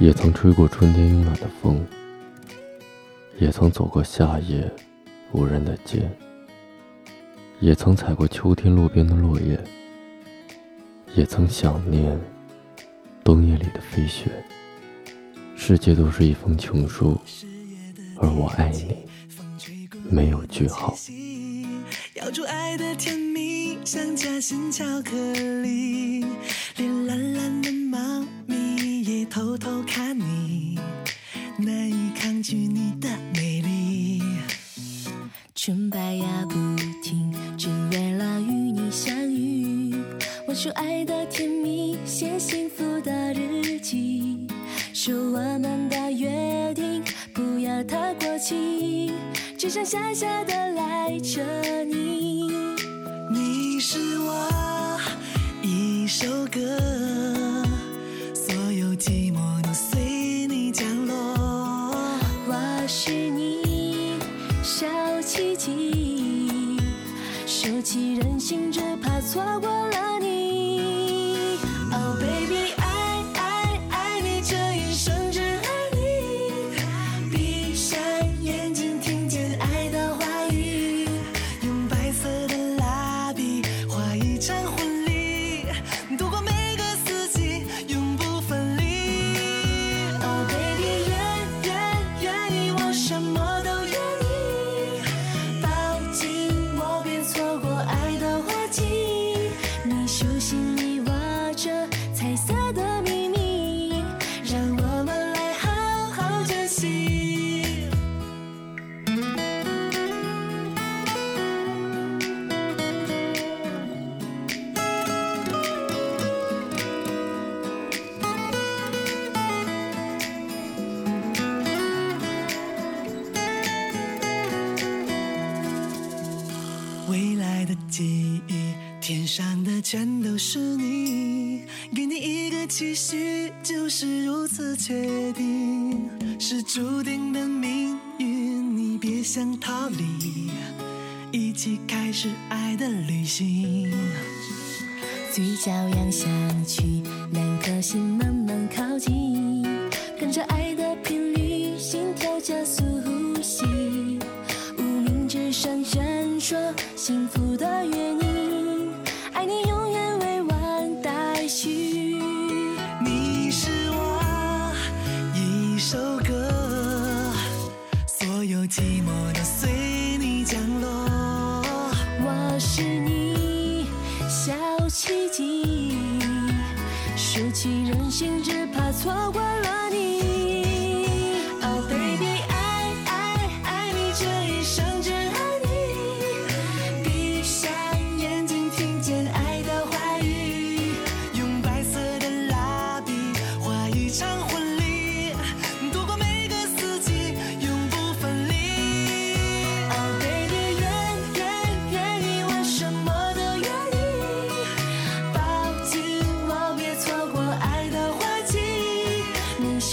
也曾吹过春天慵懒的风，也曾走过夏夜无人的街，也曾踩过秋天路边的落叶，也曾想念冬夜里的飞雪。世界都是一封情书，而我爱你，没有句号。咬住爱的甜蜜，像夹心巧克力，说爱的甜蜜，写幸福的日记，说我们的约定不要太过期，只想傻傻的赖着你。你是我一首歌，所有寂寞都随你降落。我是你小奇迹，收起任性，只怕错过了你。记忆，天上的全都是你，给你一个期许，就是如此确定，是注定的命运，你别想逃离，一起开始爱的旅行。嘴角扬下去，两颗心慢慢靠近，跟着爱的频率，心跳加速呼吸。幸福的约定，爱你永远未完待续。你是我一首歌，所有寂寞都随你降落。我是你小奇迹，收起任性，只怕错过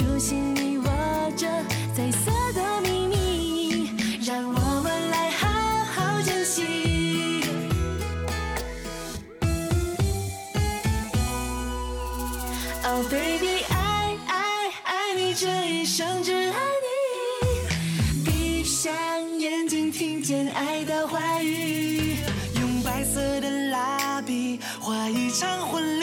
手心里握着彩色的秘密，让我们来好好珍惜。Oh baby，爱爱爱你，这一生只爱你。闭上眼睛，听见爱的话语，用白色的蜡笔画一场婚礼，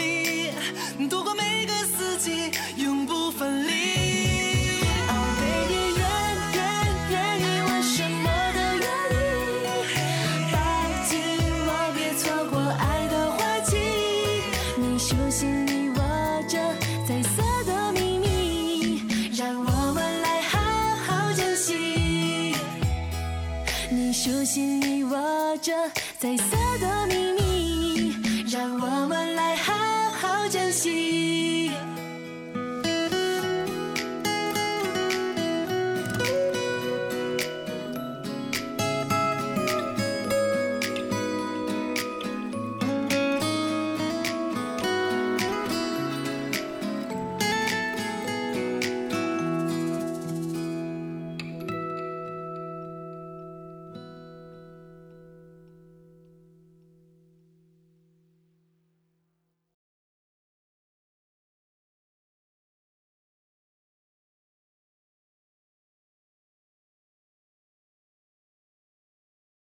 手心里握着彩色的秘密，让我们来好好珍惜。你手心里握着彩色的秘密，让我们来好好珍惜。